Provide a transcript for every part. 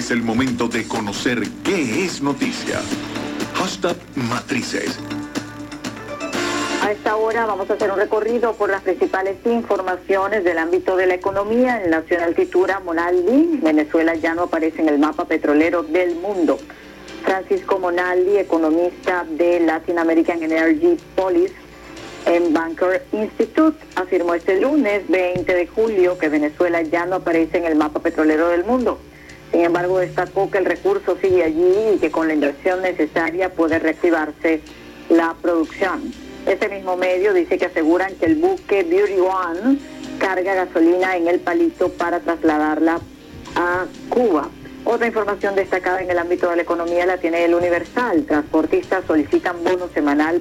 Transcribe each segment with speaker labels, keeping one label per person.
Speaker 1: Es el momento de conocer qué es noticia. Hashtag Matrices.
Speaker 2: A esta hora vamos a hacer un recorrido por las principales informaciones del ámbito de la economía. En Nacional Titura, Monaldi, Venezuela ya no aparece en el mapa petrolero del mundo. Francisco Monaldi, economista de Latin American Energy Policy en Banker Institute, afirmó este lunes 20 de julio que Venezuela ya no aparece en el mapa petrolero del mundo. Sin embargo, destacó que el recurso sigue allí y que con la inversión necesaria puede reactivarse la producción. Este mismo medio dice que aseguran que el buque Beauty One carga gasolina en el palito para trasladarla a Cuba. Otra información destacada en el ámbito de la economía la tiene el Universal. Transportistas solicitan bono semanal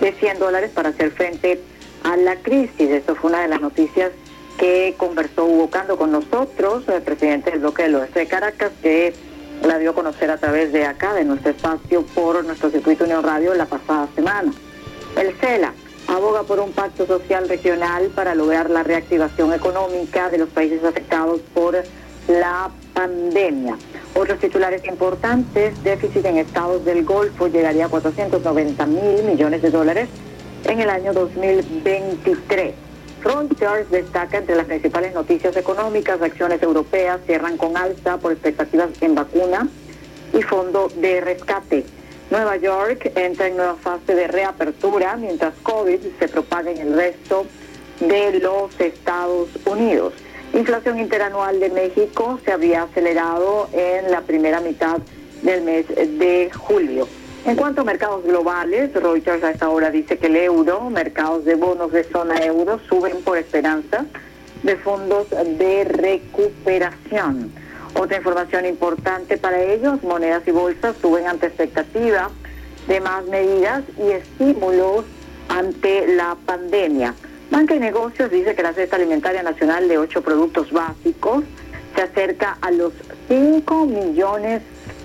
Speaker 2: de 100 dólares para hacer frente a la crisis. Esto fue una de las noticias que conversó Hugo con nosotros, el presidente del bloque del oeste de Caracas, que la dio a conocer a través de acá, de nuestro espacio, por nuestro circuito Unión Radio la pasada semana. El CELA aboga por un pacto social regional para lograr la reactivación económica de los países afectados por la pandemia. Otros titulares importantes, déficit en estados del Golfo llegaría a 490 mil millones de dólares en el año 2023. Reuters destaca entre las principales noticias económicas, acciones europeas cierran con alza por expectativas en vacuna y fondo de rescate. Nueva York entra en nueva fase de reapertura mientras COVID se propaga en el resto de los Estados Unidos. Inflación interanual de México se había acelerado en la primera mitad del mes de julio. En cuanto a mercados globales, Reuters a esta hora dice que el euro, mercados de bonos de zona euro suben por esperanza de fondos de recuperación. Otra información importante para ellos, monedas y bolsas suben ante expectativa de más medidas y estímulos ante la pandemia. Banca y Negocios dice que la cesta alimentaria nacional de ocho productos básicos se acerca a los 5 millones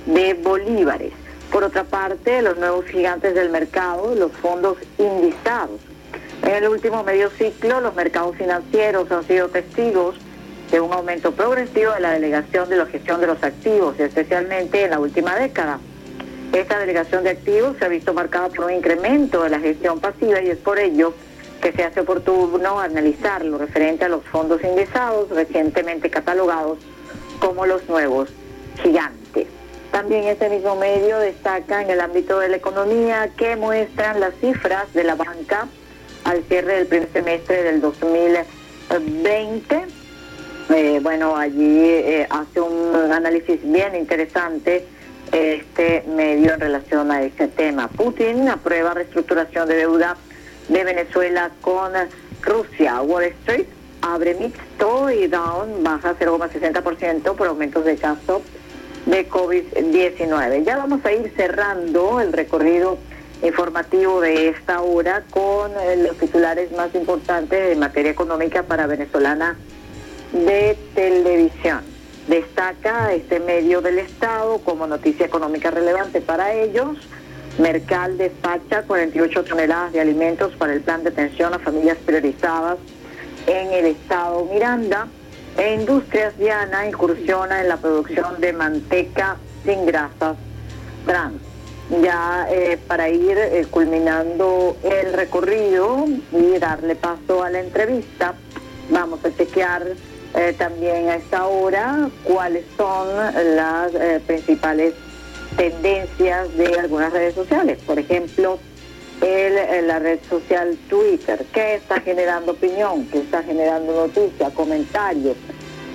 Speaker 2: de bolívares. Por otra parte, los nuevos gigantes del mercado, los fondos indizados. En el último medio ciclo, los mercados financieros han sido testigos de un aumento progresivo de la delegación de la gestión de los activos, especialmente en la última década. Esta delegación de activos se ha visto marcada por un incremento de la gestión pasiva y es por ello que se hace oportuno analizar lo referente a los fondos indizados recientemente catalogados como los nuevos gigantes. También este mismo medio destaca en el ámbito de la economía que muestran las cifras de la banca al cierre del primer semestre del 2020. Eh, bueno, allí eh, hace un análisis bien interesante este medio en relación a este tema. Putin aprueba reestructuración de deuda de Venezuela con Rusia. Wall Street abre mixto y Down baja 0,60% por aumentos de casos de COVID-19. Ya vamos a ir cerrando el recorrido informativo de esta hora con eh, los titulares más importantes en materia económica para venezolana de televisión. Destaca este medio del Estado como noticia económica relevante para ellos Mercal despacha 48 toneladas de alimentos para el plan de atención a familias priorizadas en el estado Miranda. E Industrias Diana incursiona en la producción de manteca sin grasas trans. Ya eh, para ir eh, culminando el recorrido y darle paso a la entrevista, vamos a chequear eh, también a esta hora cuáles son las principales tendencias de algunas redes sociales. Por ejemplo, el, la red social Twitter, que está generando opinión, que está generando noticias, comentarios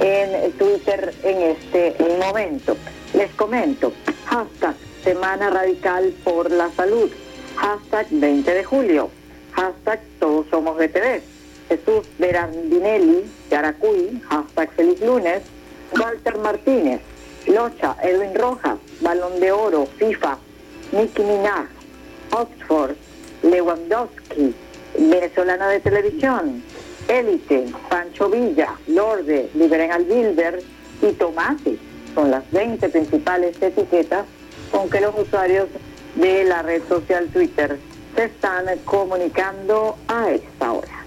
Speaker 2: en Twitter en este momento. Les comento, hashtag Semana Radical por la Salud, hashtag 20 de julio, hashtag Todos Somos BTV, Jesús Berandinelli, Yaracuy, hashtag Feliz Lunes, Walter Martínez, Locha, Edwin Rojas, Balón de Oro, FIFA, Nicky Minaj, Oxford, Lewandowski, Venezolana de Televisión, Élite, Pancho Villa, Lorde, Liberen al Bilder y Tomasi. Son las 20 principales etiquetas con que los usuarios de la red social Twitter se están comunicando a esta hora.